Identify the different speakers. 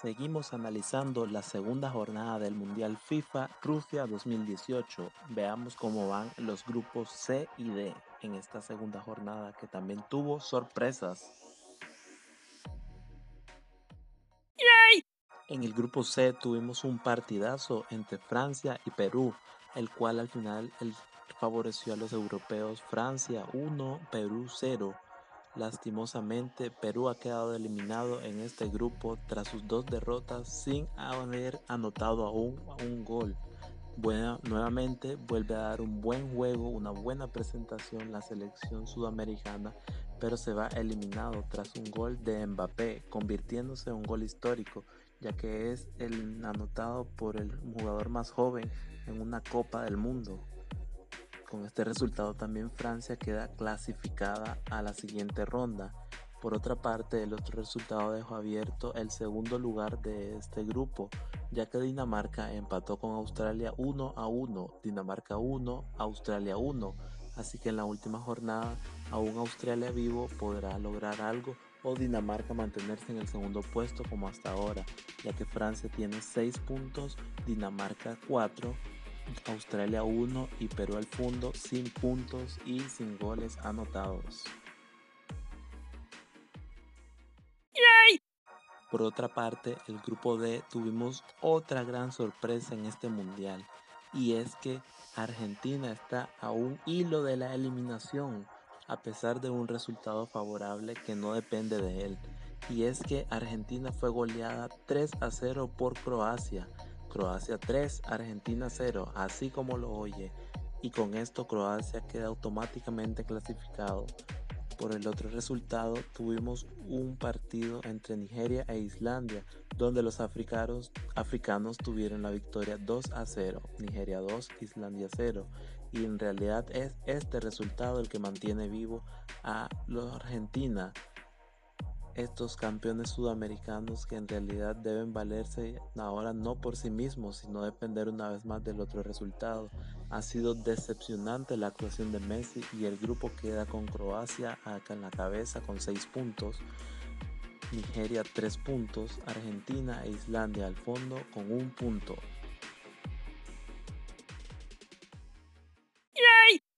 Speaker 1: Seguimos analizando la segunda jornada del Mundial FIFA Rusia 2018. Veamos cómo van los grupos C y D en esta segunda jornada que también tuvo sorpresas. En el grupo C tuvimos un partidazo entre Francia y Perú, el cual al final favoreció a los europeos Francia 1, Perú 0. Lastimosamente, Perú ha quedado eliminado en este grupo tras sus dos derrotas sin haber anotado aún un gol. Bueno, nuevamente vuelve a dar un buen juego, una buena presentación la selección sudamericana, pero se va eliminado tras un gol de Mbappé, convirtiéndose en un gol histórico, ya que es el anotado por el jugador más joven en una Copa del Mundo. Con este resultado también Francia queda clasificada a la siguiente ronda. Por otra parte, el otro resultado dejó abierto el segundo lugar de este grupo, ya que Dinamarca empató con Australia 1 a 1, Dinamarca 1, Australia 1, así que en la última jornada aún Australia vivo podrá lograr algo o Dinamarca mantenerse en el segundo puesto como hasta ahora, ya que Francia tiene 6 puntos, Dinamarca 4, Australia 1 y Perú al fondo sin puntos y sin goles anotados. Por otra parte, el grupo D tuvimos otra gran sorpresa en este mundial y es que Argentina está a un hilo de la eliminación a pesar de un resultado favorable que no depende de él. Y es que Argentina fue goleada 3 a 0 por Croacia Croacia 3, Argentina 0, así como lo oye. Y con esto Croacia queda automáticamente clasificado. Por el otro resultado tuvimos un partido entre Nigeria e Islandia, donde los africanos, tuvieron la victoria 2 a 0, Nigeria 2, Islandia 0. Y en realidad es este resultado el que mantiene vivo a los Argentina estos campeones sudamericanos que en realidad deben valerse ahora no por sí mismos, sino depender una vez más del otro resultado. Ha sido decepcionante la actuación de Messi y el grupo queda con Croacia acá en la cabeza con 6 puntos, Nigeria 3 puntos, Argentina e Islandia al fondo con un punto.